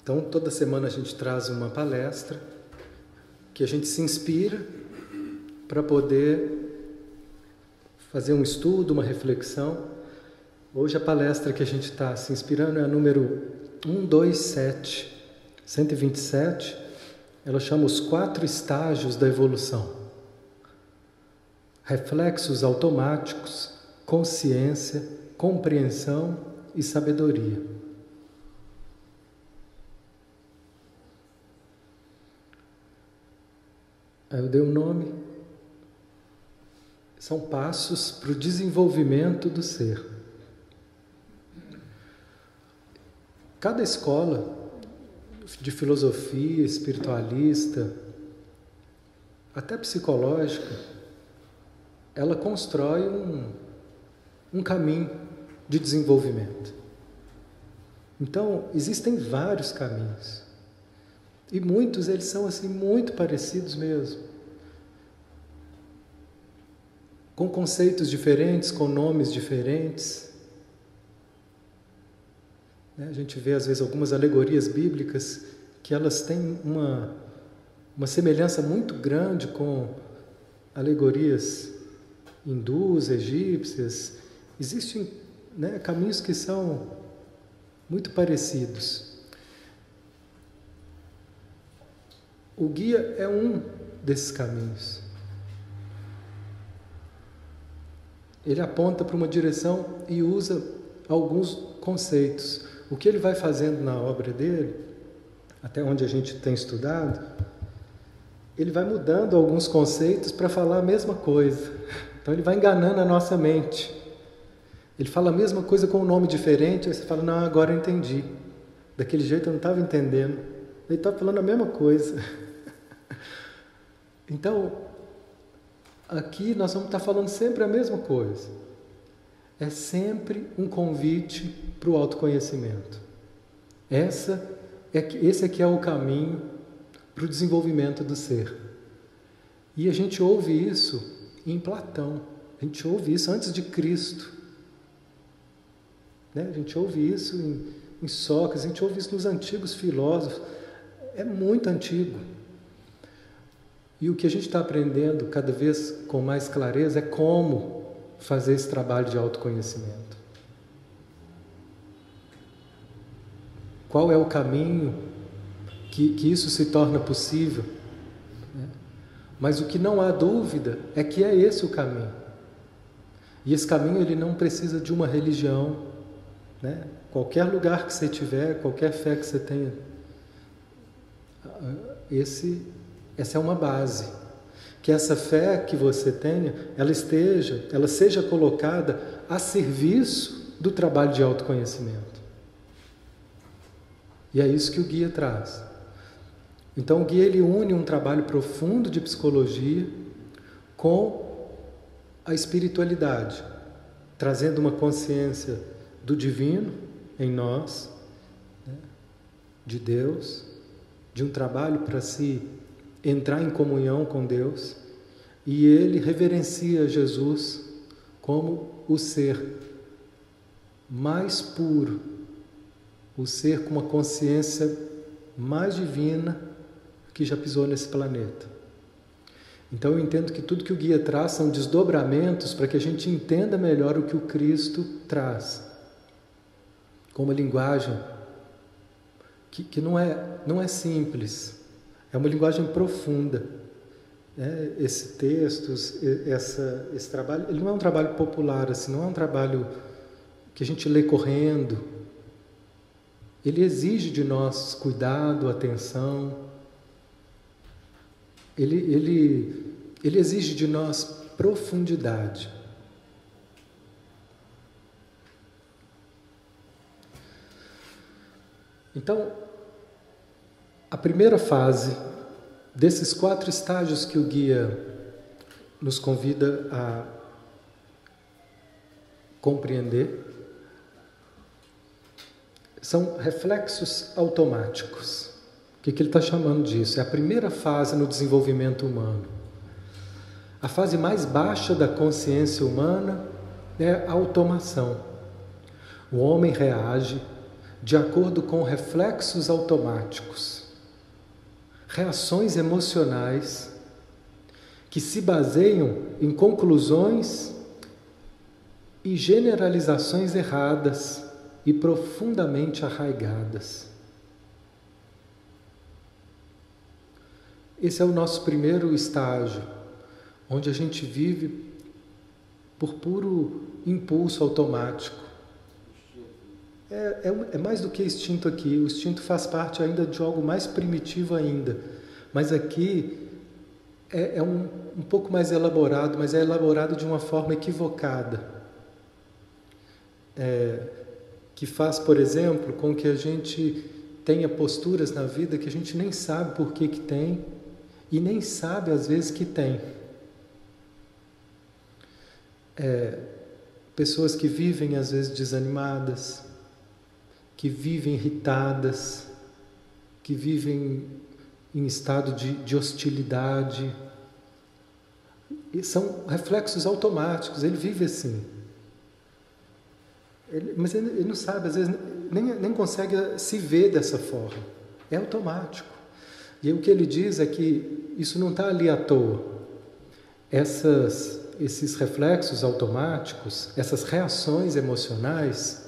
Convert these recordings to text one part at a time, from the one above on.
Então, toda semana a gente traz uma palestra que a gente se inspira para poder fazer um estudo, uma reflexão. Hoje a palestra que a gente está se inspirando é a número 127, 127. Ela chama os quatro estágios da evolução: reflexos automáticos, consciência, compreensão e sabedoria. Aí eu dei um nome. São passos para o desenvolvimento do ser. Cada escola de filosofia espiritualista, até psicológica, ela constrói um, um caminho de desenvolvimento. Então, existem vários caminhos. E muitos eles são assim muito parecidos mesmo. Com conceitos diferentes, com nomes diferentes. Né, a gente vê às vezes algumas alegorias bíblicas que elas têm uma, uma semelhança muito grande com alegorias hindus, egípcias. Existem né, caminhos que são muito parecidos. O guia é um desses caminhos. Ele aponta para uma direção e usa alguns conceitos. O que ele vai fazendo na obra dele, até onde a gente tem estudado, ele vai mudando alguns conceitos para falar a mesma coisa. Então ele vai enganando a nossa mente. Ele fala a mesma coisa com um nome diferente, aí você fala, não, agora eu entendi. Daquele jeito eu não estava entendendo. Ele está falando a mesma coisa. Então, aqui nós vamos estar falando sempre a mesma coisa. É sempre um convite para o autoconhecimento. Essa é, esse aqui é o caminho para o desenvolvimento do ser. E a gente ouve isso em Platão, a gente ouve isso antes de Cristo. Né? A gente ouve isso em, em Sócrates, a gente ouve isso nos antigos filósofos. É muito antigo. E o que a gente está aprendendo cada vez com mais clareza é como fazer esse trabalho de autoconhecimento. Qual é o caminho que, que isso se torna possível? Né? Mas o que não há dúvida é que é esse o caminho. E esse caminho ele não precisa de uma religião, né? Qualquer lugar que você tiver, qualquer fé que você tenha, esse essa é uma base. Que essa fé que você tenha, ela esteja, ela seja colocada a serviço do trabalho de autoconhecimento. E é isso que o guia traz. Então o guia ele une um trabalho profundo de psicologia com a espiritualidade, trazendo uma consciência do divino em nós, né? de Deus, de um trabalho para se entrar em comunhão com Deus e ele reverencia Jesus como o ser mais puro, o ser com uma consciência mais divina que já pisou nesse planeta. Então eu entendo que tudo que o guia traz são desdobramentos para que a gente entenda melhor o que o Cristo traz. Com uma linguagem que, que não, é, não é simples, é uma linguagem profunda. Né? Esse texto, essa, esse trabalho, ele não é um trabalho popular, assim, não é um trabalho que a gente lê correndo. Ele exige de nós cuidado, atenção. Ele, ele, ele exige de nós profundidade. Então, a primeira fase desses quatro estágios que o guia nos convida a compreender são reflexos automáticos. O que, que ele está chamando disso? É a primeira fase no desenvolvimento humano. A fase mais baixa da consciência humana é a automação. O homem reage de acordo com reflexos automáticos, reações emocionais que se baseiam em conclusões e generalizações erradas e profundamente arraigadas. Esse é o nosso primeiro estágio, onde a gente vive por puro impulso automático. É, é, é, mais do que instinto aqui. O instinto faz parte ainda de algo mais primitivo ainda. Mas aqui é, é um, um pouco mais elaborado, mas é elaborado de uma forma equivocada. É, que faz, por exemplo, com que a gente tenha posturas na vida que a gente nem sabe por que, que tem e nem sabe às vezes que tem. É, pessoas que vivem às vezes desanimadas, que vivem irritadas, que vivem em estado de, de hostilidade. E são reflexos automáticos, ele vive assim. Ele, mas ele, ele, não sabe, às vezes, nem, nem consegue se ver dessa forma. É automático. E o que ele diz é que isso não está ali à toa. Essas, esses reflexos automáticos, essas reações emocionais,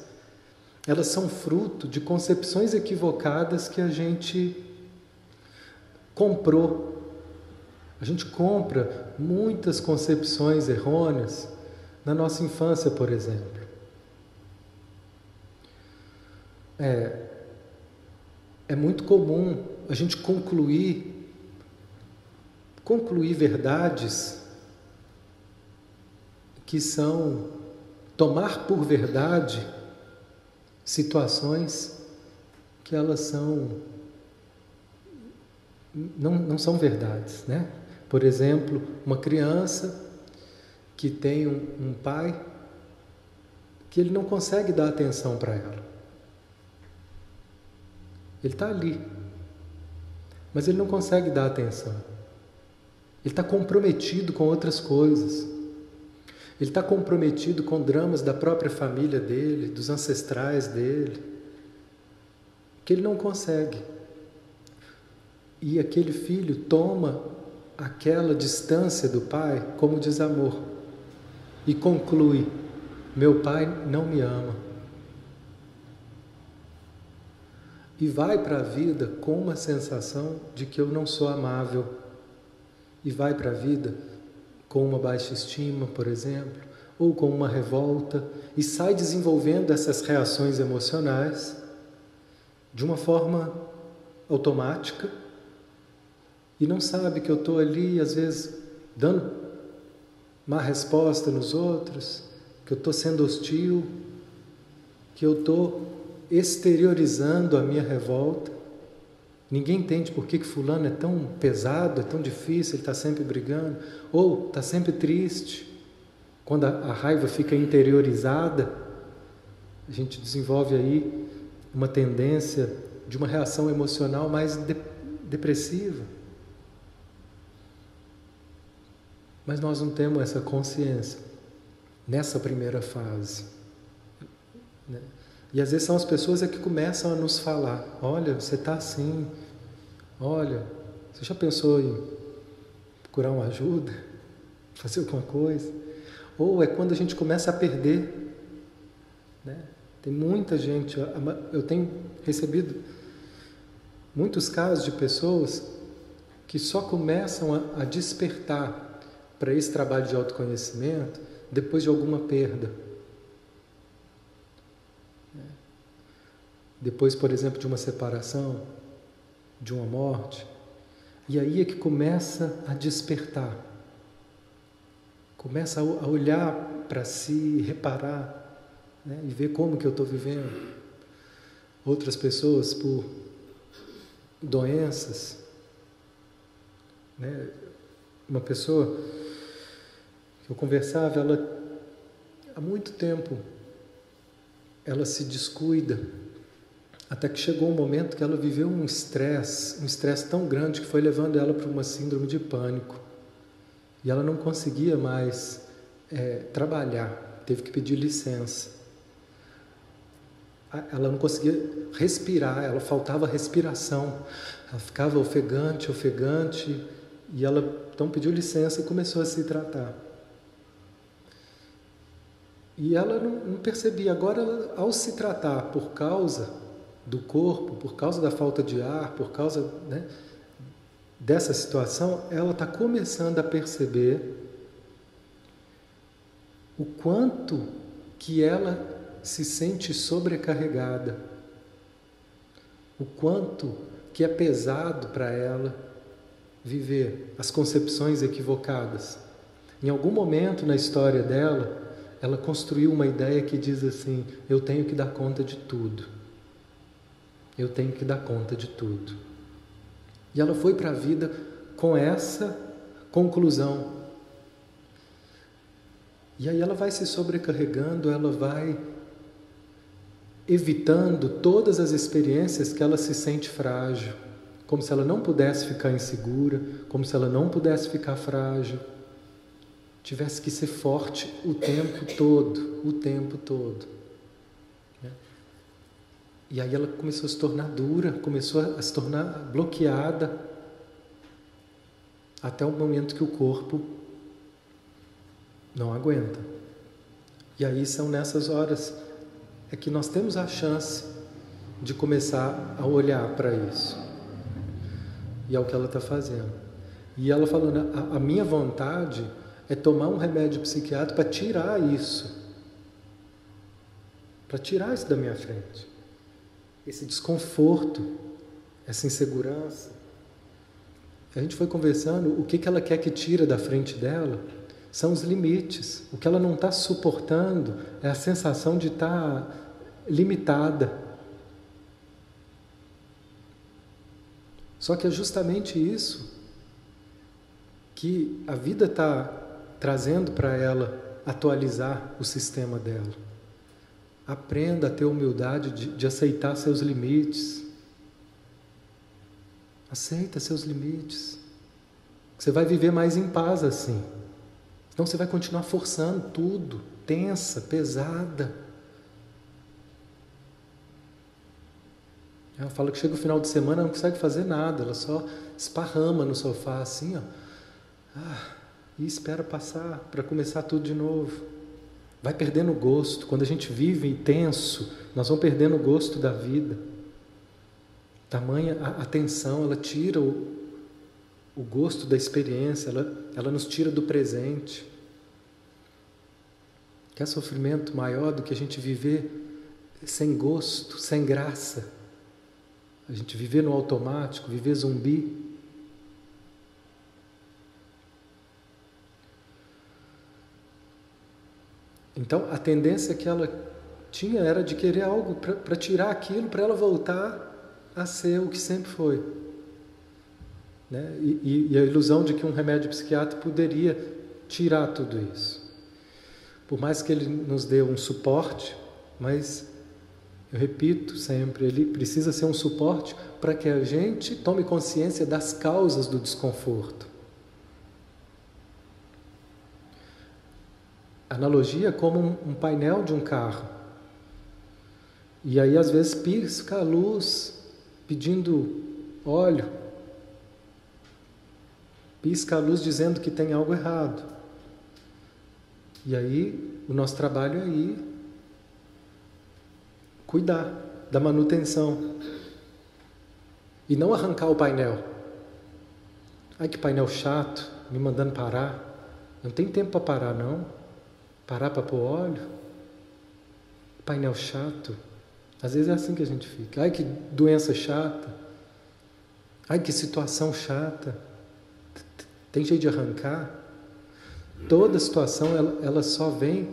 elas são fruto de concepções equivocadas que a gente comprou. A gente compra muitas concepções errôneas na nossa infância, por exemplo. É, é muito comum a gente concluir concluir verdades que são tomar por verdade situações que elas são não, não são verdades, né? Por exemplo, uma criança que tem um, um pai que ele não consegue dar atenção para ela. Ele está ali, mas ele não consegue dar atenção. Ele está comprometido com outras coisas. Ele está comprometido com dramas da própria família dele, dos ancestrais dele, que ele não consegue. E aquele filho toma aquela distância do pai como desamor e conclui: meu pai não me ama. e vai para a vida com uma sensação de que eu não sou amável, e vai para a vida com uma baixa estima, por exemplo, ou com uma revolta, e sai desenvolvendo essas reações emocionais de uma forma automática e não sabe que eu estou ali, às vezes, dando má resposta nos outros, que eu estou sendo hostil, que eu estou exteriorizando a minha revolta. Ninguém entende por que, que fulano é tão pesado, é tão difícil, ele está sempre brigando, ou está sempre triste. Quando a, a raiva fica interiorizada, a gente desenvolve aí uma tendência de uma reação emocional mais de, depressiva. Mas nós não temos essa consciência nessa primeira fase. Né? E às vezes são as pessoas é que começam a nos falar: olha, você está assim, olha, você já pensou em procurar uma ajuda, fazer alguma coisa? Ou é quando a gente começa a perder. Né? Tem muita gente, eu tenho recebido muitos casos de pessoas que só começam a, despertar para esse trabalho de autoconhecimento depois de alguma perda. Depois, por exemplo, de uma separação, de uma morte. E aí é que começa a despertar, começa a olhar para si, reparar né, e ver como que eu estou vivendo. Outras pessoas por doenças. Né? Uma pessoa que eu conversava, ela há muito tempo ela se descuida até que chegou um momento que ela viveu um estresse, um estresse tão grande que foi levando ela para uma síndrome de pânico. E ela não conseguia mais é, trabalhar, teve que pedir licença. ela não conseguia respirar, ela faltava respiração. Ela ficava ofegante, ofegante, e ela então pediu licença e começou a se tratar. E ela não, não percebia. Agora, ela, ao se tratar por causa do corpo, por causa da falta de ar, por causa né, dessa situação, ela está começando a perceber o quanto que ela se sente sobrecarregada, o quanto que é pesado para ela viver as concepções equivocadas. Em algum momento na história dela, ela construiu uma ideia que diz assim: eu tenho que dar conta de tudo. Eu tenho que dar conta de tudo. E ela foi para a vida com essa conclusão. E aí ela vai se sobrecarregando, ela vai evitando todas as experiências que ela se sente frágil, como se ela não pudesse ficar insegura, como se ela não pudesse ficar frágil tivesse que ser forte o tempo todo, o tempo todo. Né? E aí ela começou a se tornar dura, começou a se tornar bloqueada, até o momento que o corpo não aguenta. E aí são nessas horas é que nós temos a chance de começar a olhar para isso. E é o que ela está fazendo. E ela falando, a, a minha vontade é tomar um remédio psiquiátrico para tirar isso. Para tirar isso da minha frente. Esse desconforto, essa insegurança. A gente foi conversando, o que, que ela quer que tira da frente dela são os limites. O que ela não está suportando é a sensação de estar tá limitada. Só que é justamente isso que a vida está trazendo para ela atualizar o sistema dela. Aprenda a ter humildade de, de aceitar seus limites. Aceita seus limites. Você vai viver mais em paz assim. Senão você vai continuar forçando tudo, tensa, pesada. Ela fala que chega o final de semana não consegue fazer nada, ela só esparrama no sofá assim, ó. Ah, e espera passar para começar tudo de novo. Vai perdendo o gosto. Quando a gente vive intenso, nós vamos perdendo o gosto da vida. Tamanha atenção, ela tira o, o gosto da experiência, ela, ela nos tira do presente. Quer sofrimento maior do que a gente viver sem gosto, sem graça? A gente viver no automático, viver zumbi. Então, a tendência que ela tinha era de querer algo para tirar aquilo, para ela voltar a ser o que sempre foi. Né? E, e, a ilusão de que um remédio psiquiátrico poderia tirar tudo isso. Por mais que ele nos dê um suporte, mas eu repito sempre, ele precisa ser um suporte para que a gente tome consciência das causas do desconforto. Analogia como um, painel de um carro. E aí às vezes pisca a luz pedindo óleo. Pisca a luz dizendo que tem algo errado. E aí o nosso trabalho é ir cuidar da manutenção. E não arrancar o painel. Ai que painel chato, me mandando parar. Não tem tempo para parar não. Parar para pôr óleo? Painel chato. Às vezes é assim que a gente fica. Ai, que doença chata. Ai, que situação chata. Tem jeito de arrancar? Toda situação, ela, ela só vem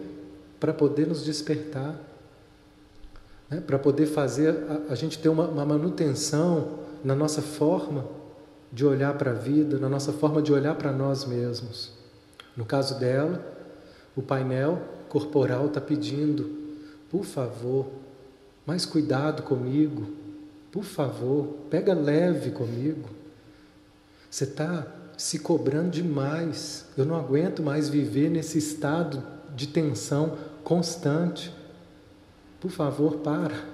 para poder nos despertar. Né? Para poder fazer a, a gente ter uma, uma manutenção na nossa forma de olhar para a vida, na nossa forma de olhar para nós mesmos. No caso dela, o painel corporal está pedindo, por favor, mais cuidado comigo, por favor, pega leve comigo. Você está se cobrando demais. Eu não aguento mais viver nesse estado de tensão constante. Por favor, para.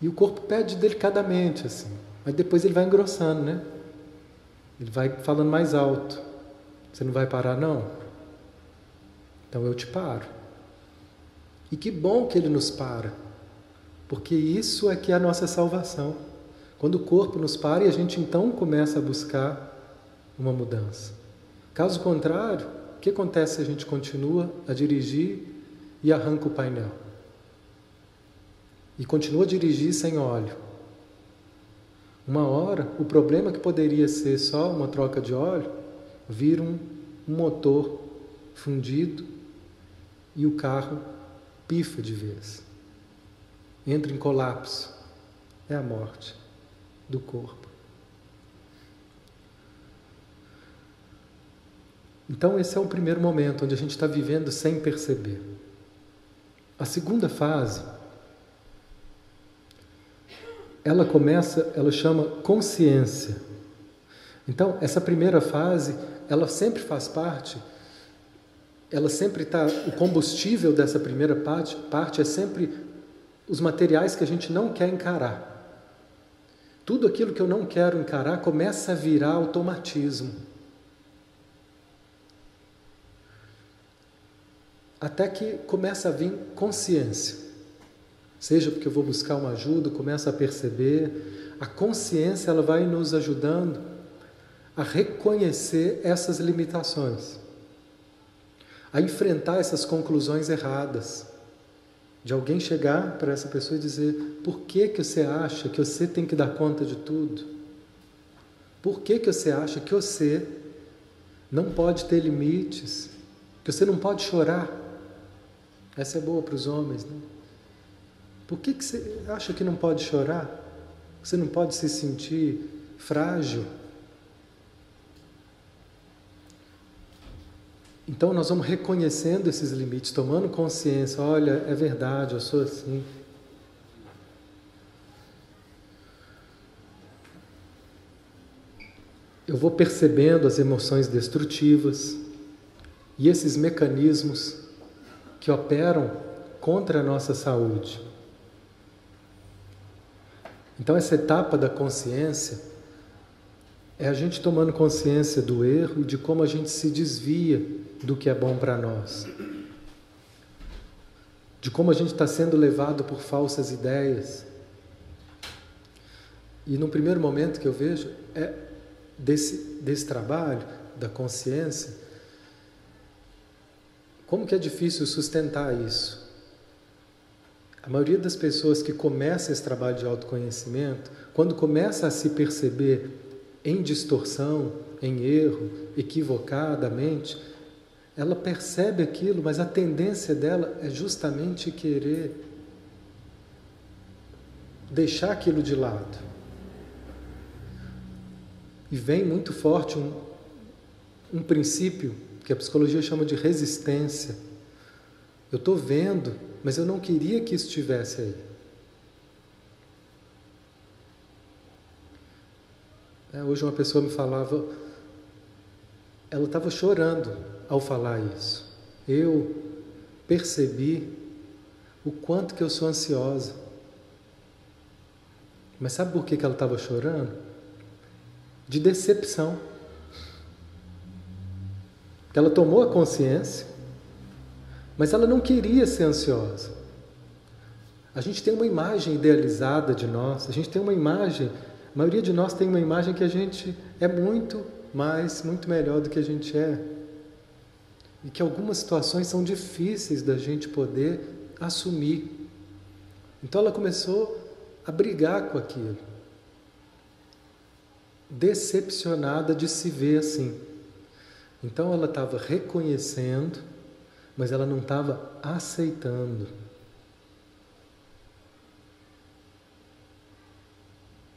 E o corpo pede delicadamente, assim. Mas depois ele vai engrossando, né? Ele vai falando mais alto. Você não vai parar, não? Então eu te paro. E que bom que ele nos para. Porque isso é que é a nossa salvação. Quando o corpo nos para e a gente então começa a buscar uma mudança. Caso contrário, o que acontece se a gente continua a dirigir e arranca o painel? E continua a dirigir sem óleo. Uma hora, o problema que poderia ser só uma troca de óleo, vira um, motor fundido e o carro pifa de vez. Entra em colapso. É a morte do corpo. Então, esse é o primeiro momento onde a gente está vivendo sem perceber. A segunda fase, ela começa, ela chama consciência. Então, essa primeira fase, ela sempre faz parte, ela sempre está, o combustível dessa primeira parte, parte é sempre os materiais que a gente não quer encarar. Tudo aquilo que eu não quero encarar começa a virar automatismo. até que começa a vir consciência. Seja porque eu vou buscar uma ajuda, começa a perceber, a consciência ela vai nos ajudando a reconhecer essas limitações, a enfrentar essas conclusões erradas. De alguém chegar para essa pessoa e dizer: por que, que você acha que você tem que dar conta de tudo? Por que, que você acha que você não pode ter limites? Que você não pode chorar? Essa é boa para os homens, né? Por que, que você acha que não pode chorar? Você não pode se sentir frágil? Então nós vamos reconhecendo esses limites, tomando consciência, olha, é verdade, eu sou assim. Eu vou percebendo as emoções destrutivas e esses mecanismos que operam contra a nossa saúde. Então, essa etapa da consciência é a gente tomando consciência do erro e de como a gente se desvia do que é bom para nós, de como a gente está sendo levado por falsas ideias. E no primeiro momento que eu vejo é desse, desse trabalho da consciência como que é difícil sustentar isso? A maioria das pessoas que começa esse trabalho de autoconhecimento, quando começa a se perceber em distorção, em erro, equivocadamente, ela percebe aquilo, mas a tendência dela é justamente querer deixar aquilo de lado. E vem muito forte um, um princípio que a psicologia chama de resistência. Eu estou vendo, mas eu não queria que estivesse aí. Hoje uma pessoa me falava, ela estava chorando ao falar isso. Eu percebi o quanto que eu sou ansiosa. Mas sabe por que, que ela estava chorando? De decepção ela tomou a consciência, mas ela não queria ser ansiosa. A gente tem uma imagem idealizada de nós, a gente tem uma imagem, a maioria de nós tem uma imagem que a gente é muito mais, muito melhor do que a gente é. E que algumas situações são difíceis da gente poder assumir. Então ela começou a brigar com aquilo, decepcionada de se ver assim. Então ela estava reconhecendo, mas ela não estava aceitando.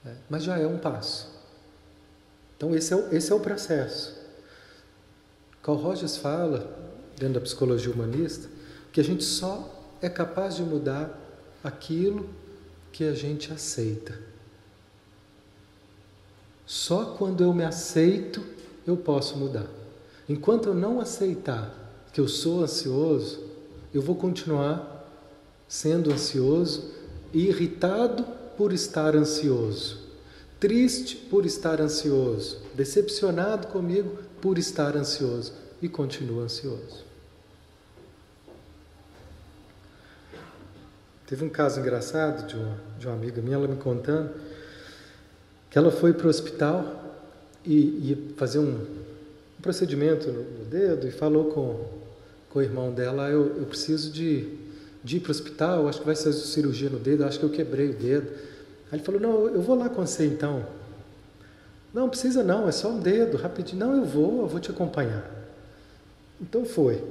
É, mas já é um passo. Então esse é o, esse é o processo. Carl Rogers fala, dentro da psicologia humanista, que a gente só é capaz de mudar aquilo que a gente aceita. Só quando eu me aceito eu posso mudar. Enquanto eu não aceitar que eu sou ansioso, eu vou continuar sendo ansioso e irritado por estar ansioso, triste por estar ansioso, decepcionado comigo por estar ansioso. E continua ansioso. Teve um caso engraçado de uma, de uma amiga minha, ela me contando que ela foi para o hospital e fazer um, um procedimento no, no, dedo e falou com, com o irmão dela: ah, eu, eu preciso de, de ir para o hospital, acho que vai ser cirurgia no dedo, acho que eu quebrei o dedo. Aí ele falou: Não, eu vou lá com você então. Não, precisa não, é só um dedo, rapidinho. Não, eu vou, eu vou te acompanhar. Então foi.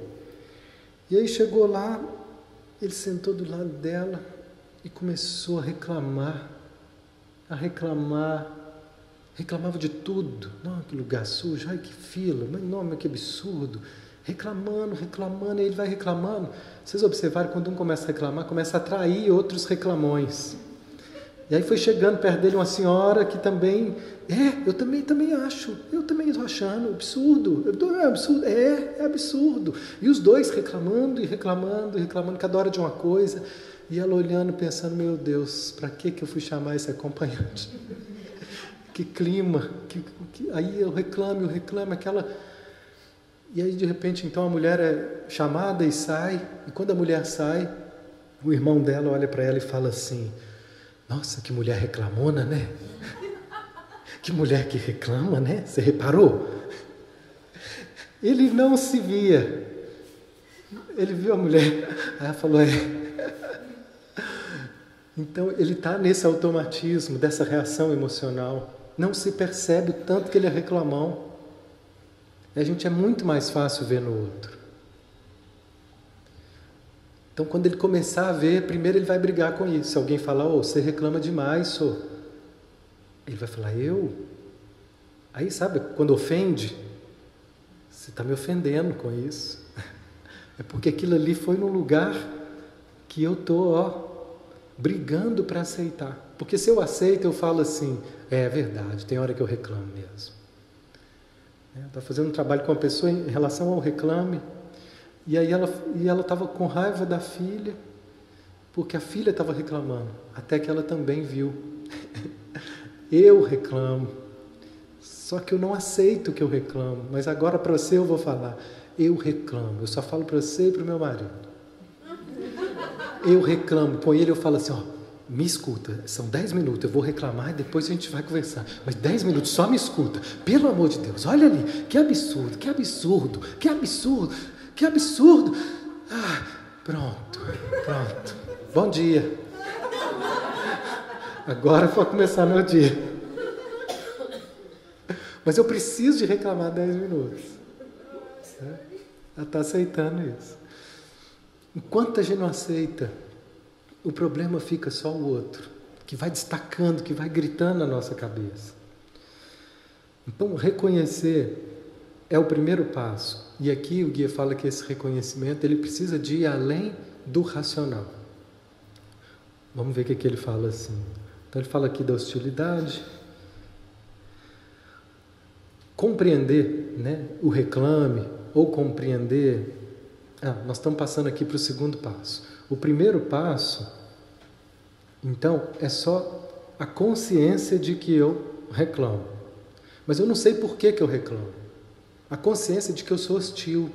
E aí chegou lá, ele sentou do lado dela e começou a reclamar, a reclamar, reclamava de tudo. Não, que lugar sujo, ai que fila, mas não, mas que absurdo. Reclamando, reclamando, e ele vai reclamando. Vocês observaram, quando um começa a reclamar, começa a atrair outros reclamões. E aí foi chegando perto dele uma senhora que também, é, eu também, também acho, eu também estou achando, absurdo, é absurdo, é, é absurdo. E os dois reclamando e reclamando e reclamando cada hora de uma coisa. E ela olhando, pensando, meu Deus, para que, que eu fui chamar esse acompanhante? que clima, que, que, aí eu reclamo, eu reclamo, aquela... E aí de repente então a mulher é chamada e sai, e quando a mulher sai, o irmão dela olha para ela e fala assim, nossa, que mulher reclamona, né? Que mulher que reclama, né? Você reparou? Ele não se via. Ele viu a mulher. Aí ela falou: é. Então ele está nesse automatismo, dessa reação emocional. Não se percebe o tanto que ele é reclamão. A gente é muito mais fácil ver no outro. Então, quando ele começar a ver, primeiro ele vai brigar com isso. Se alguém falar, oh, você reclama demais, sou. Ele vai falar, eu? Aí, sabe, quando ofende, você está me ofendendo com isso. É porque aquilo ali foi no lugar que eu estou, ó, brigando para aceitar. Porque se eu aceito, eu falo assim, é verdade, tem hora que eu reclamo mesmo. Está é, fazendo um trabalho com uma pessoa em relação ao reclame, e aí ela e ela estava com raiva da filha, porque a filha estava reclamando, até que ela também viu. eu reclamo. Só que eu não aceito que eu reclamo, mas agora para você eu vou falar. Eu reclamo. Eu só falo para você e para o meu marido. Eu reclamo. Com ele eu falo assim, ó, me escuta, são 10 minutos, eu vou reclamar e depois a gente vai conversar. Mas 10 minutos, só me escuta. Pelo amor de Deus, olha ali, que absurdo, que absurdo, que absurdo. Que absurdo! Ah, pronto, pronto. Bom dia. Agora vou começar meu dia. Mas eu preciso de reclamar 10 minutos. Ela está aceitando isso. Enquanto a gente não aceita, o problema fica só o outro, que vai destacando, que vai gritando na nossa cabeça. Então, reconhecer é o primeiro passo. E aqui o guia fala que esse reconhecimento ele precisa de ir além do racional. Vamos ver o que, que ele fala assim. Então ele fala aqui da hostilidade, compreender né, o reclame ou compreender. Ah, nós estamos passando aqui para o segundo passo. O primeiro passo, então, é só a consciência de que eu reclamo. Mas eu não sei por que, que eu reclamo a consciência de que eu sou hostil.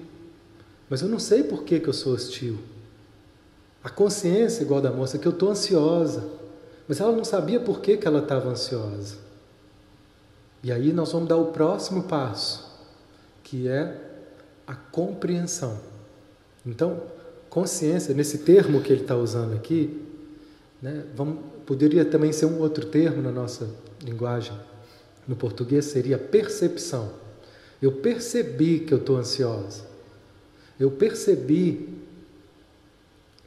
Mas eu não sei por que, que eu sou hostil. A consciência, igual da moça, que eu estou ansiosa. Mas ela não sabia por que, que ela estava ansiosa. E aí nós vamos dar o próximo passo, que é a compreensão. Então, consciência, nesse termo que ele está usando aqui, né, vamos, poderia também ser um outro termo na nossa linguagem, no português seria percepção. Eu percebi que eu estou ansiosa. Eu percebi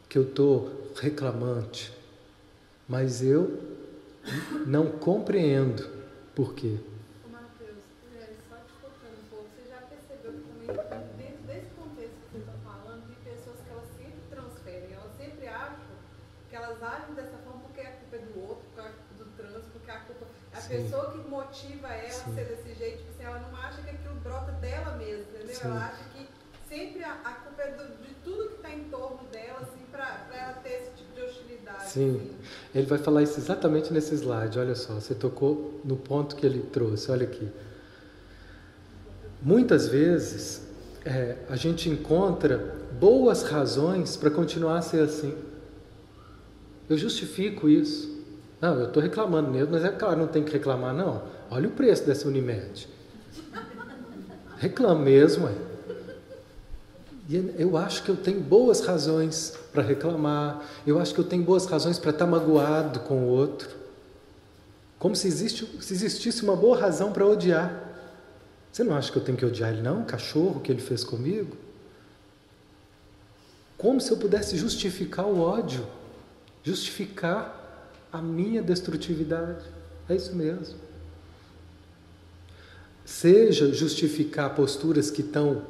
que eu estou reclamante. Mas eu não compreendo por quê. Mateus, é, só te tocando um pouco, você já percebeu que também, dentro desse contexto que você está falando, de pessoas que elas sempre transferem, elas sempre acham que elas agem dessa forma porque a culpa é do outro, porque a culpa do trânsito, porque a culpa. A Sim. Pessoa que motiva ela Sim. a ser desse jeito, tipo assim, ela não acha que aquilo brota dela mesma, entendeu? Sim. Ela acha que sempre a, a culpa é do, de tudo que está em torno dela, assim, para ela ter esse tipo de hostilidade. Sim. Assim. Ele vai falar isso exatamente nesse slide. Olha só, você tocou no ponto que ele trouxe. Olha aqui. Muitas vezes é, a gente encontra boas razões para continuar a ser assim. Eu justifico isso. Não, eu estou reclamando mesmo, mas é claro, não tem que reclamar, não. Olha o preço dessa Unimed. Reclamo mesmo, é. E eu acho que eu tenho boas razões para reclamar, eu acho que eu tenho boas razões para estar tá magoado com o outro. Como se, existe, se existisse uma boa razão para odiar. Você não acha que eu tenho que odiar ele, não? O cachorro que ele fez comigo? Como se eu pudesse justificar o ódio, justificar a minha destrutividade. É isso mesmo. Seja justificar posturas que estão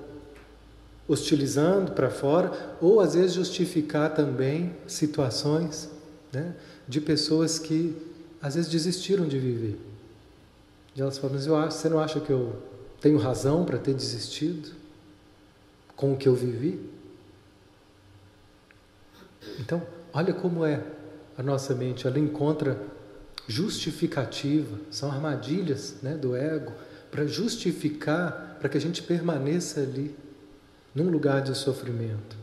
hostilizando para fora, ou às vezes justificar também situações né, de pessoas que às vezes desistiram de viver. E elas falam, mas eu acho, você não acha que eu tenho razão para ter desistido com o que eu vivi? Então, olha como é a nossa mente, ela encontra justificativa, são armadilhas né, do ego para justificar, para que a gente permaneça ali num lugar de sofrimento.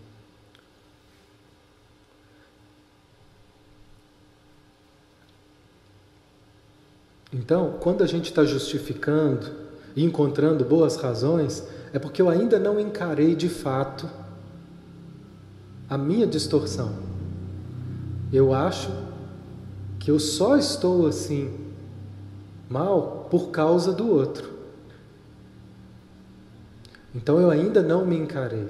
Então, quando a gente está justificando e encontrando boas razões, é porque eu ainda não encarei de fato a minha distorção. Eu acho que eu só estou assim mal por causa do outro. Então eu ainda não me encarei.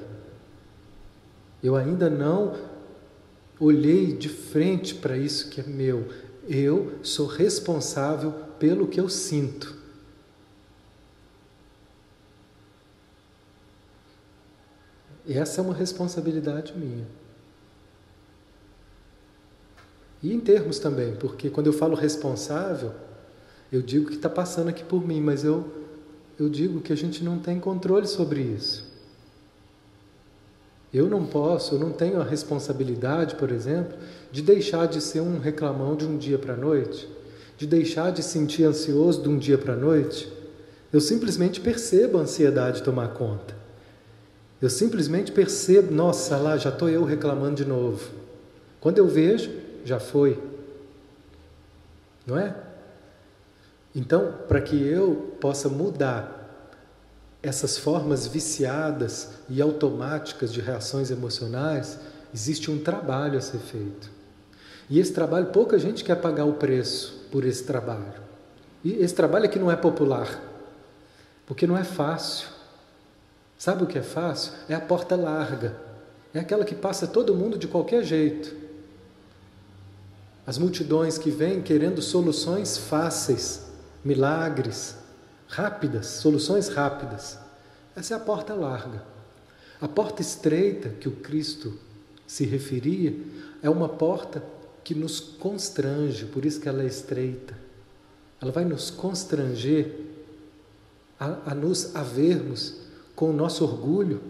Eu ainda não olhei de frente para isso que é meu. Eu sou responsável pelo que eu sinto. Essa é uma responsabilidade minha. E em termos também, porque quando eu falo responsável, eu digo que está passando aqui por mim, mas eu eu digo que a gente não tem controle sobre isso. Eu não posso, eu não tenho a responsabilidade, por exemplo, de deixar de ser um reclamão de um dia para a noite, de deixar de sentir ansioso de um dia para a noite. Eu simplesmente percebo a ansiedade tomar conta. Eu simplesmente percebo, nossa, lá já estou eu reclamando de novo. Quando eu vejo, já foi. Não é? Então, para que eu possa mudar essas formas viciadas e automáticas de reações emocionais, existe um trabalho a ser feito. E esse trabalho, pouca gente quer pagar o preço por esse trabalho. E esse trabalho aqui não é popular, porque não é fácil. Sabe o que é fácil? É a porta larga. É aquela que passa todo mundo de qualquer jeito. As multidões que vêm querendo soluções fáceis, milagres, rápidas, soluções rápidas. Essa é a porta larga. A porta estreita que o Cristo se referia é uma porta que nos constrange, por isso que ela é estreita. Ela vai nos constranger a, a nos havermos com o nosso orgulho,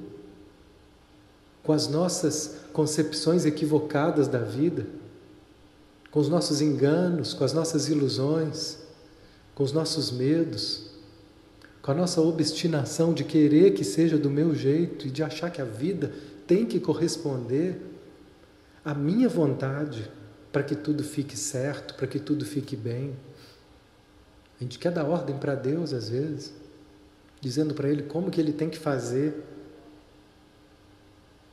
com as nossas concepções equivocadas da vida, com os nossos enganos, com as nossas ilusões, com os nossos medos, com a nossa obstinação de querer que seja do meu jeito e de achar que a vida tem que corresponder à minha vontade para que tudo fique certo, para que tudo fique bem. A gente quer dar ordem para Deus às vezes, dizendo para Ele como que Ele tem que fazer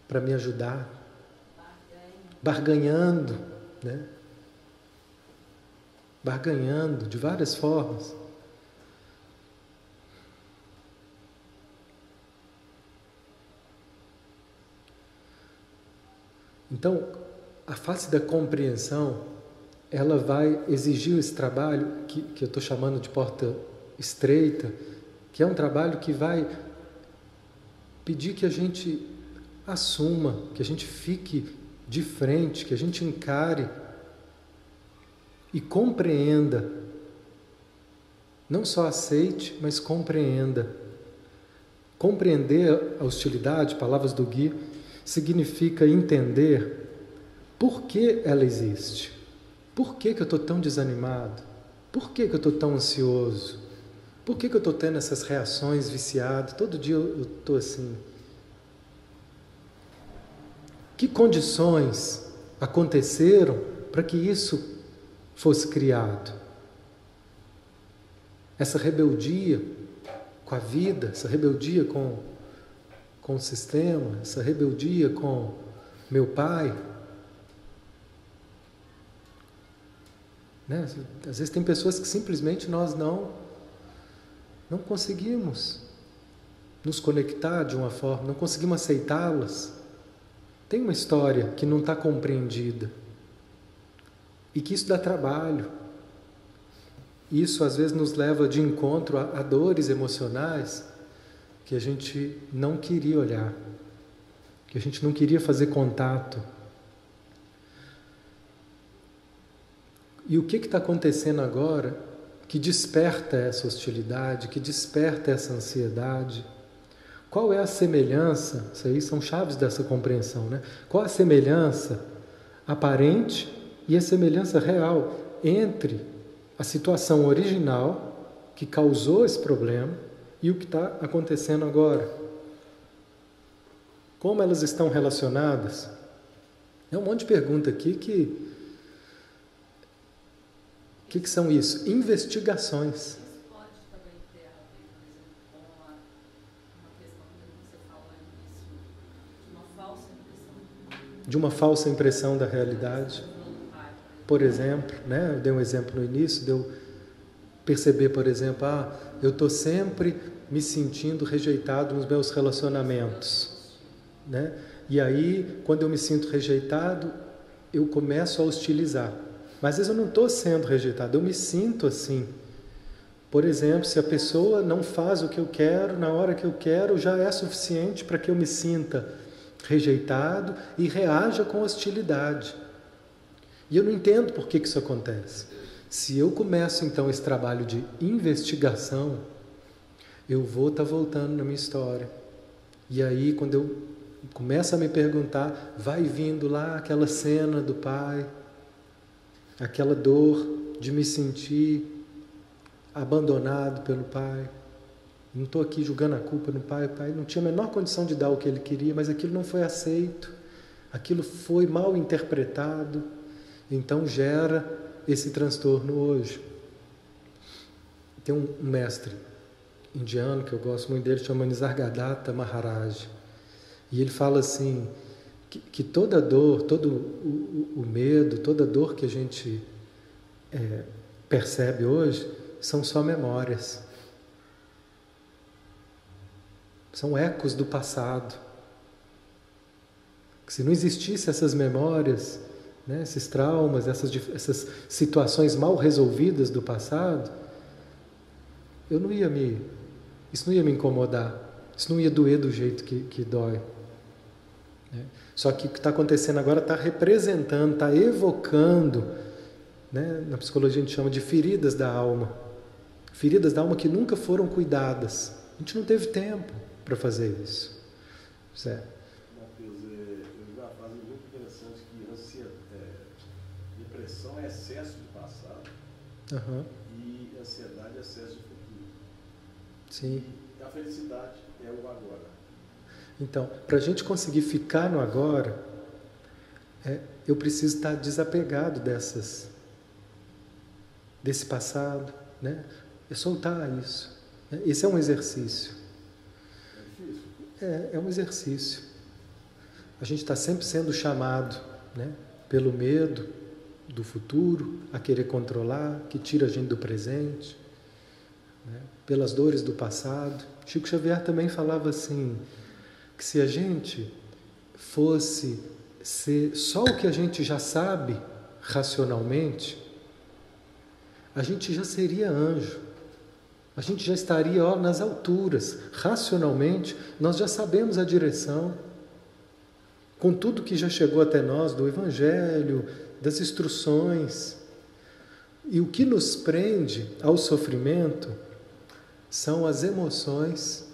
para me ajudar, barganhando, né? Barganhando de várias formas. Então, a face da compreensão, ela vai exigir esse trabalho que, que eu estou chamando de porta estreita, que é um trabalho que vai pedir que a gente assuma, que a gente fique de frente, que a gente encare e compreenda. Não só aceite, mas compreenda. Compreender a hostilidade, palavras do Gui, significa entender por que ela existe. Por que, que eu estou tão desanimado? Por que, que eu estou tão ansioso? Por que, que eu estou tendo essas reações viciadas? Todo dia eu estou assim. Que condições aconteceram para que isso fosse criado? Essa rebeldia com a vida, essa rebeldia com, com o sistema, essa rebeldia com meu pai. Né? Às vezes tem pessoas que simplesmente nós não não conseguimos nos conectar de uma forma, não conseguimos aceitá-las. Tem uma história que não está compreendida e que isso dá trabalho. Isso às vezes nos leva de encontro a, a dores emocionais que a gente não queria olhar, que a gente não queria fazer contato. E o que está acontecendo agora que desperta essa hostilidade, que desperta essa ansiedade? Qual é a semelhança? Isso aí são chaves dessa compreensão, né? Qual a semelhança aparente e a semelhança real entre a situação original que causou esse problema e o que está acontecendo agora. Como elas estão relacionadas? É um monte de pergunta aqui que. O que, que são isso? Investigações. de uma falsa impressão da realidade. Por exemplo, né, eu dei um exemplo no início, deu perceber, por exemplo, ah, eu estou sempre me sentindo rejeitado nos meus relacionamentos, né? E aí, quando eu me sinto rejeitado, eu começo a hostilizar. Mas às vezes eu não estou sendo rejeitado, eu me sinto assim. Por exemplo, se a pessoa não faz o que eu quero na hora que eu quero, já é suficiente para que eu me sinta rejeitado e reaja com hostilidade. E eu não entendo por que, que isso acontece. Se eu começo então esse trabalho de investigação, eu vou estar tá voltando na minha história. E aí, quando eu começo a me perguntar, vai vindo lá aquela cena do pai, aquela dor de me sentir abandonado pelo pai. Não estou aqui julgando a culpa no pai. O pai não tinha a menor condição de dar o que ele queria, mas aquilo não foi aceito. Aquilo foi mal interpretado. Então gera esse transtorno hoje. Tem um mestre indiano que eu gosto muito dele, chama Nisargadatta Maharaj. E ele fala assim, que, que toda dor, todo o, o, medo, toda dor que a gente é, percebe hoje são só memórias. São ecos do passado. Se não existissem essas memórias, né, esses traumas, essas, essas situações mal resolvidas do passado, eu não ia me. Isso não ia me incomodar, isso não ia doer do jeito que, que dói. Né? Só que o que está acontecendo agora está representando, está evocando, né? na psicologia a gente chama de feridas da alma. Feridas da alma que nunca foram cuidadas. A gente não teve tempo para fazer isso. Certo? Uhum. E ansiedade é excesso de futuro. Sim. E a felicidade é o agora. Então, para a gente conseguir ficar no agora, é, eu preciso estar desapegado dessas, desse passado, né? É soltar isso. Né? Esse é um exercício. É difícil. É, é um exercício. A gente está sempre sendo chamado, né? Pelo medo, do futuro, a querer controlar, que tira a gente do presente, né? pelas dores do passado. Chico Xavier também falava assim, que se a gente fosse ser só o que a gente já sabe racionalmente, a gente já seria anjo. A gente já estaria ó, nas alturas. Racionalmente, nós já sabemos a direção. Com tudo que já chegou até nós do Evangelho, das instruções. E o que nos prende ao sofrimento são as emoções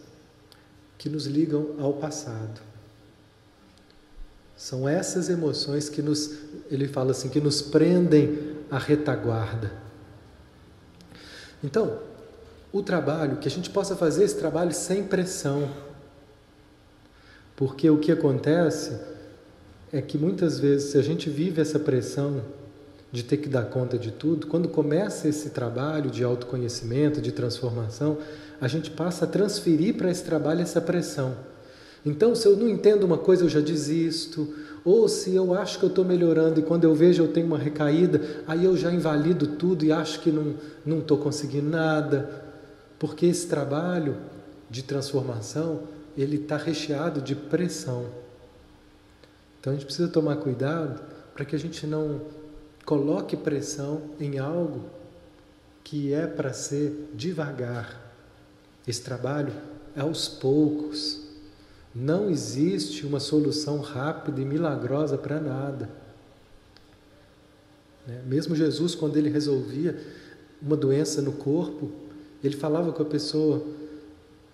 que nos ligam ao passado. São essas emoções que nos, ele fala assim, que nos prendem a retaguarda. Então, o trabalho, que a gente possa fazer esse trabalho sem pressão. Porque o que acontece é que muitas vezes, se a gente vive essa pressão de ter que dar conta de tudo, quando começa esse trabalho de autoconhecimento, de transformação, a gente passa a transferir para esse trabalho essa pressão. Então, se eu não entendo uma coisa, eu já desisto. Ou se eu acho que eu estou melhorando e quando eu vejo eu tenho uma recaída, aí eu já invalido tudo e acho que não estou conseguindo nada. Porque esse trabalho de transformação, ele está recheado de pressão. Então a gente precisa tomar cuidado para que a gente não coloque pressão em algo que é para ser devagar. Esse trabalho é aos poucos. Não existe uma solução rápida e milagrosa para nada. Né? Mesmo Jesus, quando ele resolvia uma doença no corpo, ele falava com a pessoa: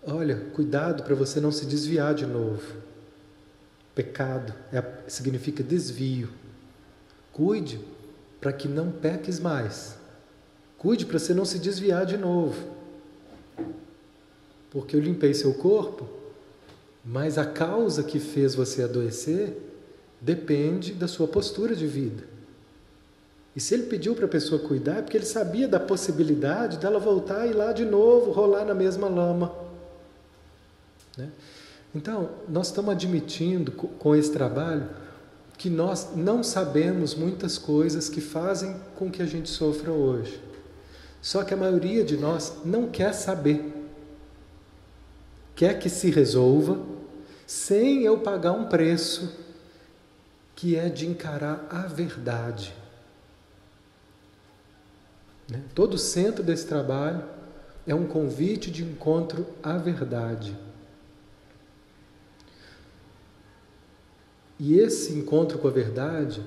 Olha, cuidado para você não se desviar de novo. Pecado é, significa desvio. Cuide para que não peques mais. Cuide para você não se desviar de novo. Porque eu limpei seu corpo, mas a causa que fez você adoecer depende da sua postura de vida. E se ele pediu para a pessoa cuidar, é porque ele sabia da possibilidade dela voltar e ir lá de novo, rolar na mesma lama. Né? Então, nós estamos admitindo com esse trabalho que nós não sabemos muitas coisas que fazem com que a gente sofra hoje. Só que a maioria de nós não quer saber. Quer que se resolva sem eu pagar um preço que é de encarar a verdade. Né? Todo o centro desse trabalho é um convite de encontro à verdade. E esse encontro com a verdade,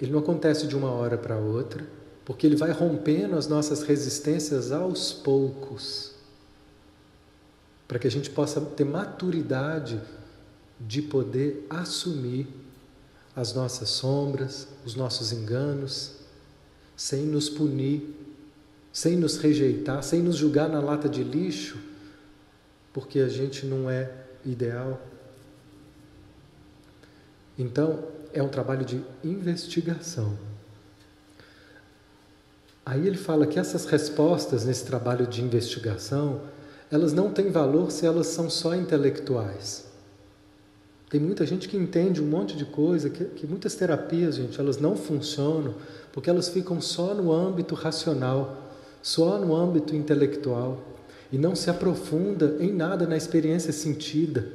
ele não acontece de uma hora para outra, porque ele vai rompendo as nossas resistências aos poucos, para que a gente possa ter maturidade de poder assumir as nossas sombras, os nossos enganos, sem nos punir, sem nos rejeitar, sem nos julgar na lata de lixo, porque a gente não é ideal. Então, é um trabalho de investigação. Aí ele fala que essas respostas nesse trabalho de investigação, elas não têm valor se elas são só intelectuais. Tem muita gente que entende um monte de coisa, que, que muitas terapias, gente, elas não funcionam porque elas ficam só no âmbito racional, só no âmbito intelectual e não se aprofunda em nada na experiência sentida,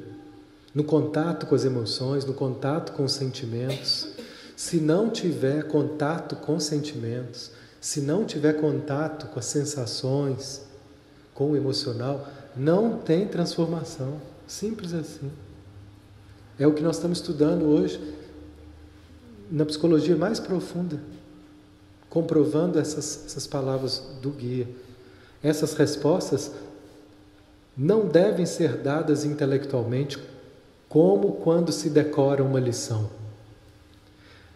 no contato com as emoções, no contato com os sentimentos. Se não tiver contato com os sentimentos, se não tiver contato com as sensações, com o emocional, não tem transformação. Simples assim. É o que nós estamos estudando hoje na psicologia mais profunda, comprovando essas, essas palavras do guia. Essas respostas não devem ser dadas intelectualmente como quando se decora uma lição.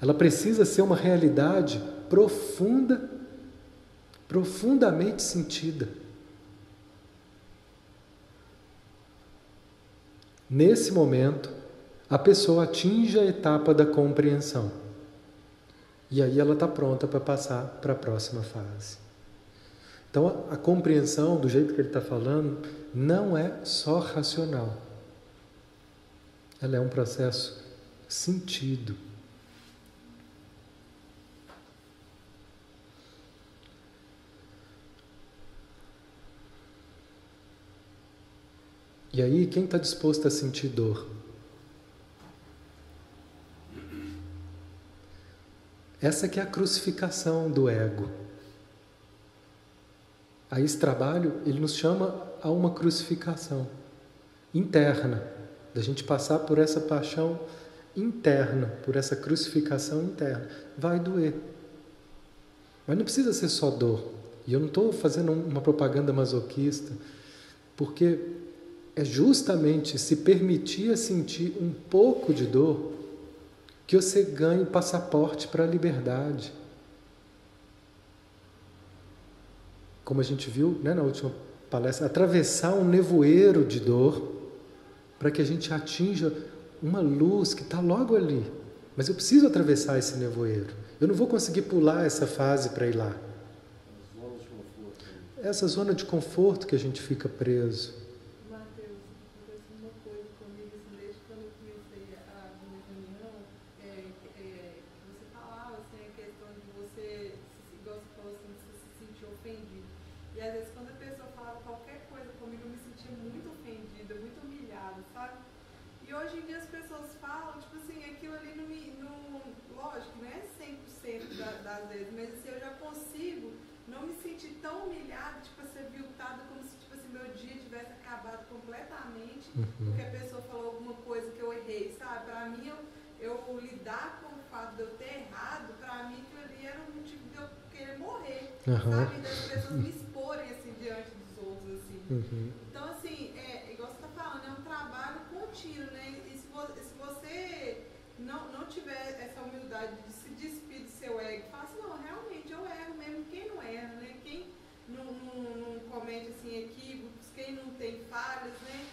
Ela precisa ser uma realidade profunda, profundamente sentida. Nesse momento, a pessoa atinge a etapa da compreensão. E aí ela está pronta para passar para a próxima fase. Então, a, a compreensão, do jeito que ele está falando, não é só racional. Ela é um processo sentido. E aí, quem está disposto a sentir dor? Essa que é a crucificação do ego. Aí esse trabalho, ele nos chama a uma crucificação interna, da gente passar por essa paixão interna, por essa crucificação interna. Vai doer. Mas não precisa ser só dor. E eu não estou fazendo uma propaganda masoquista, porque é justamente se permitir sentir um pouco de dor que você ganhe o passaporte para a liberdade. como a gente viu né, na última palestra, atravessar um nevoeiro de dor para que a gente atinja uma luz que está logo ali. Mas eu preciso atravessar esse nevoeiro. Eu não vou conseguir pular essa fase para ir lá. Essa zona de conforto que a gente fica preso. uhum. sabe? Das pessoas me exporem assim diante dos outros, assim. Uhum. Então, assim, é, igual você está falando, é um trabalho contínuo, né? E se, você, se você não, não tiver essa humildade de se despir do seu ego, fala assim, não, realmente eu erro mesmo, quem não erra, né? Quem não, não, não comete assim, equívocos, quem não tem falhas, né?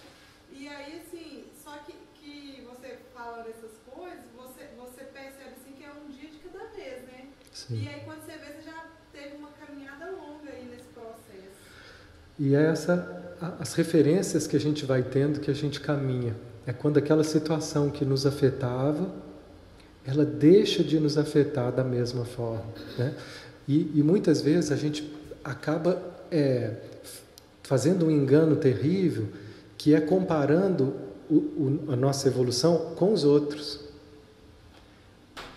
E aí, assim, só que, que você fala dessas coisas, você, você percebe assim que é um dia de cada vez, né? Sim. E aí quando você vê, você já teve uma caminhada longa aí nesse processo. E é essa, as referências que a gente vai tendo que a gente caminha. É quando aquela situação que nos afetava, ela deixa de nos afetar da mesma forma. Né? E, e muitas vezes a gente acaba é, fazendo um engano terrível, que é comparando o, o, a nossa evolução com os outros.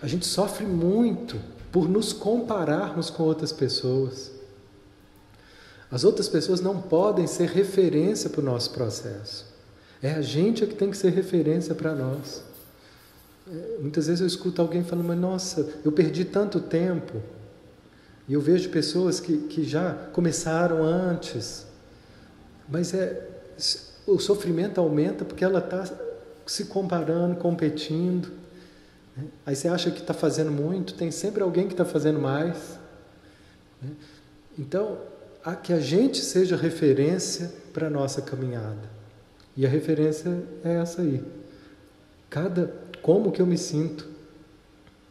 A gente sofre muito por nos compararmos com outras pessoas. As outras pessoas não podem ser referência para o nosso processo. É a gente que tem que ser referência para nós. É, muitas vezes eu escuto alguém falando, mas nossa, eu perdi tanto tempo. E eu vejo pessoas que, que já começaram antes. Mas é, o sofrimento aumenta porque ela está se comparando, competindo. Aí você acha que está fazendo muito, tem sempre alguém que está fazendo mais. Né? Então, a que a gente seja referência para a nossa caminhada. E a referência é essa aí. Cada, como que eu me sinto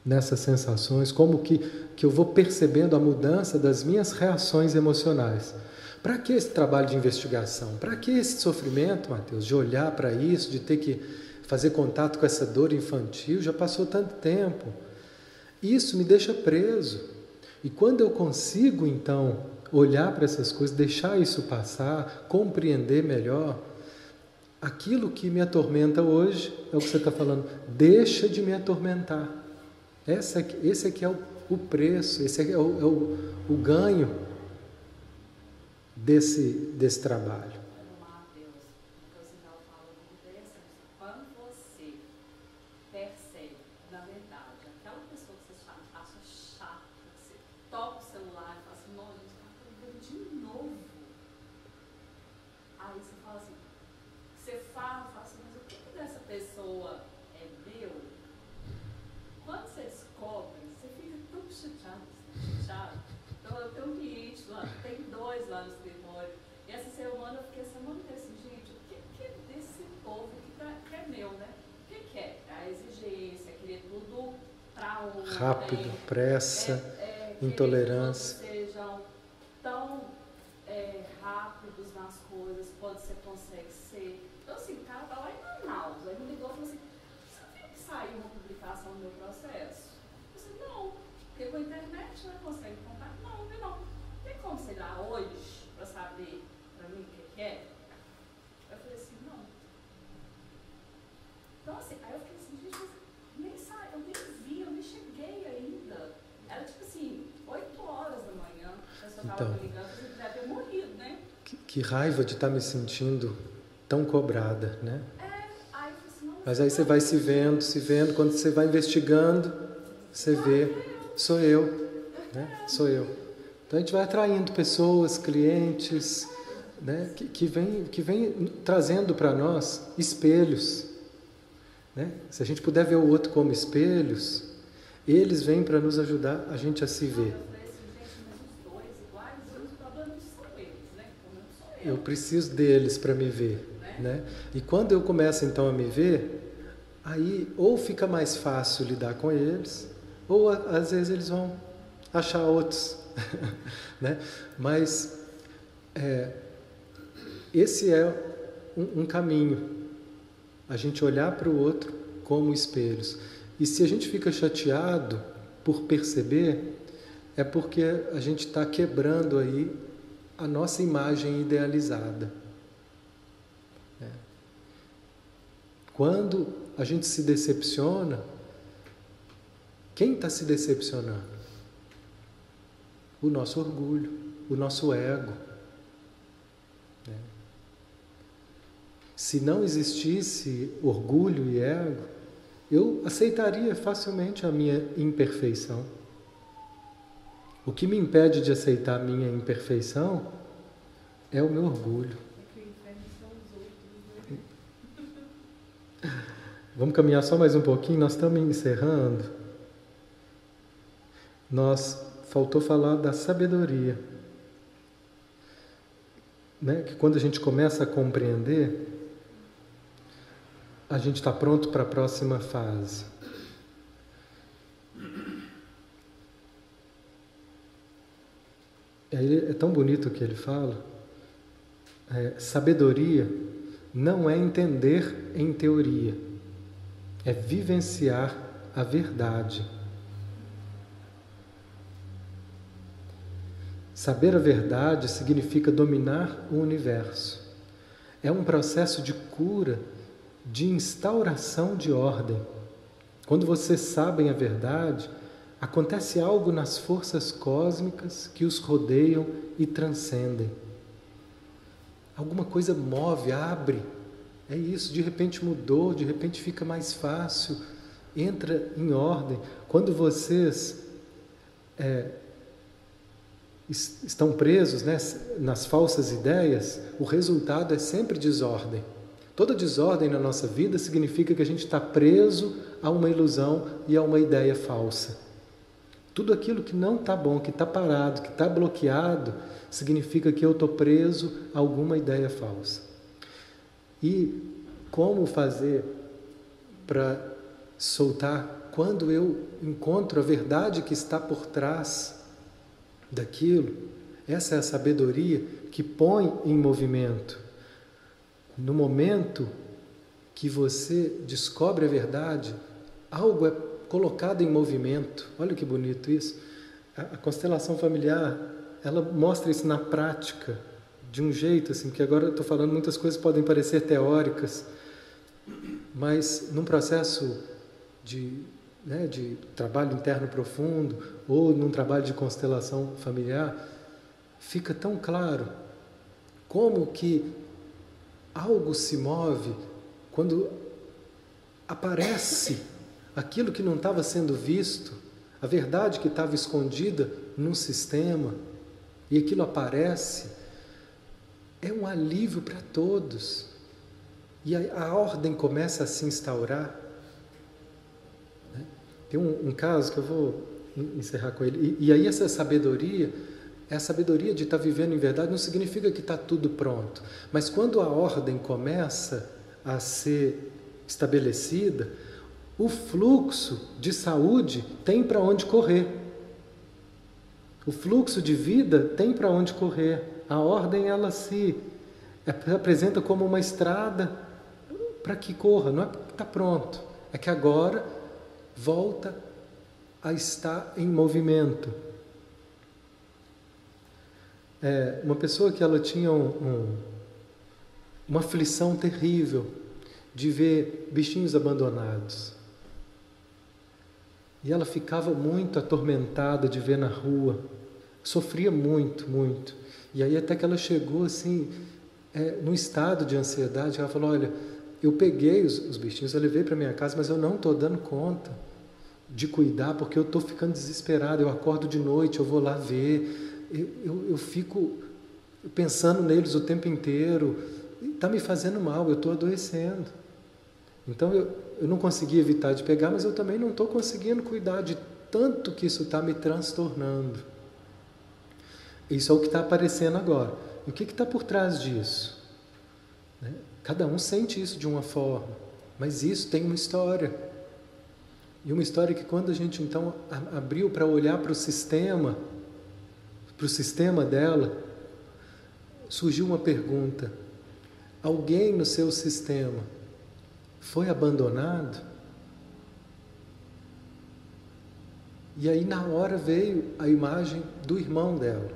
nessas sensações, como que, que eu vou percebendo a mudança das minhas reações emocionais. Para que esse trabalho de investigação? Para que esse sofrimento, Mateus, de olhar para isso, de ter que fazer contato com essa dor infantil, já passou tanto tempo. Isso me deixa preso. E quando eu consigo, então, olhar para essas coisas, deixar isso passar, compreender melhor, aquilo que me atormenta hoje, é o que você está falando, deixa de me atormentar. Esse aqui, esse aqui é o, o preço, esse é, o, é o, o ganho desse, desse trabalho. Rápido, pressa, intolerância. sejam tão é, rápidos nas coisas quanto você consegue ser. Então, assim, o cara tá lá em Manaus, aí me ligou e falou assim: você viu que saiu uma publicação do meu processo? Eu disse: não, porque com a internet não consegue contar. Não, não, não. Tem como você ir lá hoje para saber para mim o que, que é? Eu falei assim: não. Então, assim, aí eu fiquei assim, gente, nem sai, eu nem vi, eu nem cheguei ainda. Era tipo assim, 8 horas da manhã, a pessoa então, me ligando, você deve ter morrido, né? Que, que raiva de estar tá me sentindo tão cobrada, né? É, assim, Mas aí você vai se vendo, se vendo, quando você vai investigando, você vê, sou eu, né? Sou eu. Então a gente vai atraindo pessoas, clientes, né? que, que, vem, que vem trazendo para nós espelhos né? Se a gente puder ver o outro como espelhos, eles vêm para nos ajudar a gente a se ver. Eu preciso deles para me ver, né? E quando eu começo então a me ver, aí ou fica mais fácil lidar com eles, ou às vezes eles vão achar outros, né? Mas é, esse é um, um caminho, a gente olhar para o outro como espelhos. E se a gente fica chateado por perceber, é porque a gente está quebrando aí a nossa imagem idealizada. É. Quando a gente se decepciona, quem está se decepcionando? O nosso orgulho, o nosso ego. É. Se não existisse orgulho e ego, eu aceitaria facilmente a minha imperfeição. O que me impede de aceitar a minha imperfeição é o meu orgulho. Vamos caminhar só mais um pouquinho, nós estamos encerrando. Nós faltou falar da sabedoria. Né? Que quando a gente começa a compreender, a gente está pronto para a próxima fase. É, é tão bonito o que ele fala. É, sabedoria não é entender em teoria, é vivenciar a verdade. Saber a verdade significa dominar o universo. É um processo de cura, de instauração de ordem. Quando vocês sabem a verdade, acontece algo nas forças cósmicas que os rodeiam e transcendem. Alguma coisa move, abre. É isso, de repente mudou, de repente fica mais fácil, entra em ordem. Quando vocês é, estão presos né, nas falsas ideias, o resultado é sempre desordem. Toda desordem na nossa vida significa que a gente está preso a uma ilusão e a uma ideia falsa. Tudo aquilo que não está bom, que está parado, que está bloqueado, significa que eu estou preso a alguma ideia falsa. E como fazer para soltar quando eu encontro a verdade que está por trás daquilo? Essa é a sabedoria que põe em movimento. No momento que você descobre a verdade, algo é colocado em movimento. Olha que bonito isso. A, constelação familiar, ela mostra isso na prática, de um jeito assim, que agora eu estou falando muitas coisas podem parecer teóricas, mas num processo de, né, de trabalho interno profundo ou num trabalho de constelação familiar, fica tão claro como que algo se move quando aparece aquilo que não estava sendo visto, a verdade que estava escondida num sistema, e aquilo aparece, é um alívio para todos. E a, a, ordem começa a se instaurar. Né? Tem um, um, caso que eu vou encerrar com ele. E, e aí, essa sabedoria, é a sabedoria de estar vivendo em verdade, não significa que está tudo pronto. Mas quando a ordem começa a ser estabelecida, o fluxo de saúde tem para onde correr. O fluxo de vida tem para onde correr. A ordem ela se apresenta como uma estrada para que corra, não é que está pronto, é que agora volta a estar em movimento. É, uma pessoa que ela tinha um, um, uma aflição terrível de ver bichinhos abandonados. E ela ficava muito atormentada de ver na rua, sofria muito, muito. E aí até que ela chegou assim, é, num estado de ansiedade, ela falou, olha, eu peguei os, os bichinhos, eu levei para minha casa, mas eu não estou dando conta de cuidar, porque eu estou ficando desesperada, eu acordo de noite, eu vou lá ver, eu, eu, eu fico pensando neles o tempo inteiro, está me fazendo mal, eu estou adoecendo. Então eu, eu não consegui evitar de pegar, mas eu também não estou conseguindo cuidar de tanto que isso está me transtornando. Isso é o que está aparecendo agora. E o que está por trás disso? Né? Cada um sente isso de uma forma, mas isso tem uma história. E uma história que quando a gente então abriu para olhar para o sistema, para o sistema dela, surgiu uma pergunta: alguém no seu sistema foi abandonado? E aí na hora veio a imagem do irmão dela.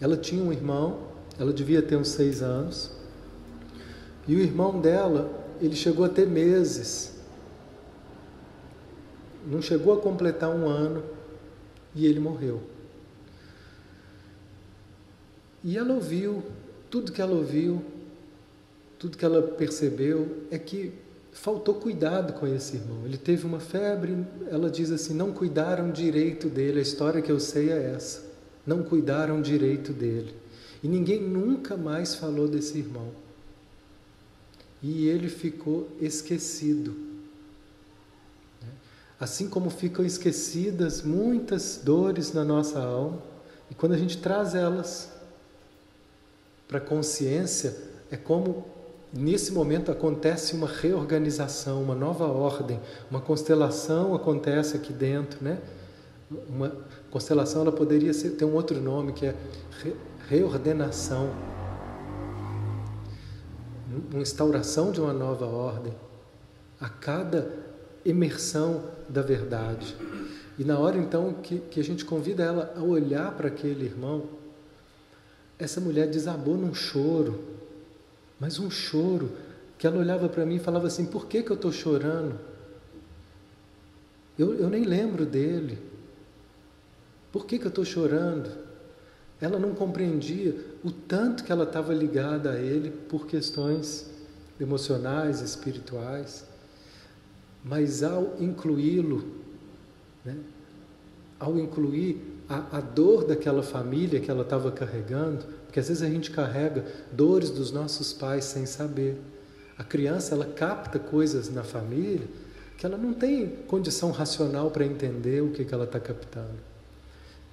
Ela tinha um irmão, ela devia ter uns seis anos, e o irmão dela, ele chegou a ter meses, não chegou a completar um ano, e ele morreu. E ela ouviu, tudo que ela ouviu, tudo que ela percebeu é que faltou cuidado com esse irmão. Ele teve uma febre, ela diz assim: não cuidaram direito dele. A história que eu sei é essa. Não cuidaram direito dele. E ninguém nunca mais falou desse irmão. E ele ficou esquecido. Assim como ficam esquecidas muitas dores na nossa alma, e quando a gente traz elas para a consciência, é como nesse momento acontece uma reorganização, uma nova ordem, uma constelação acontece aqui dentro, né? Uma constelação ela poderia ser, ter um outro nome que é re, reordenação, uma instauração de uma nova ordem a cada imersão da verdade. E na hora então que, que a gente convida ela a olhar para aquele irmão, essa mulher desabou num choro, mas um choro que ela olhava para mim e falava assim: por que, que eu estou chorando? Eu, eu nem lembro dele. Por que, que eu estou chorando? Ela não compreendia o tanto que ela estava ligada a ele por questões emocionais, espirituais. Mas ao incluí-lo, né, ao incluir a, a dor daquela família que ela estava carregando, porque às vezes a gente carrega dores dos nossos pais sem saber. A criança ela capta coisas na família que ela não tem condição racional para entender o que, que ela está captando.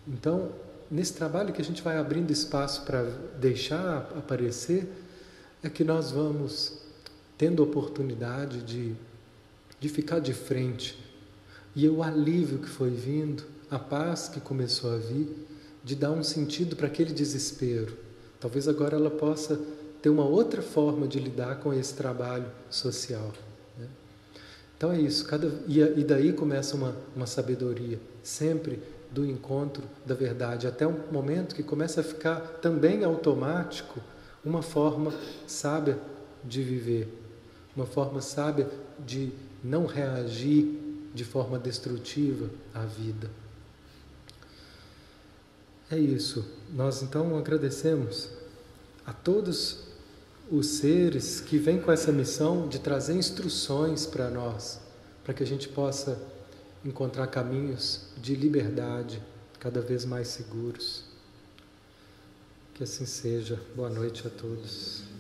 Então, nesse trabalho que a gente vai abrindo espaço para deixar aparecer, é que nós vamos tendo oportunidade de, de ficar de frente. E o alívio que foi vindo a paz que começou a vir, de dar um sentido para aquele desespero. Talvez agora ela possa ter uma outra forma de lidar com esse trabalho social. Né? Então é isso, cada, e, daí começa uma, uma sabedoria, sempre do encontro da verdade, até um momento que começa a ficar também automático uma forma sábia de viver, uma forma sábia de não reagir de forma destrutiva à vida. É isso. Nós então agradecemos a todos os seres que vêm com essa missão de trazer instruções para nós, para que a gente possa encontrar caminhos de liberdade cada vez mais seguros. Que assim seja. Boa noite a todos.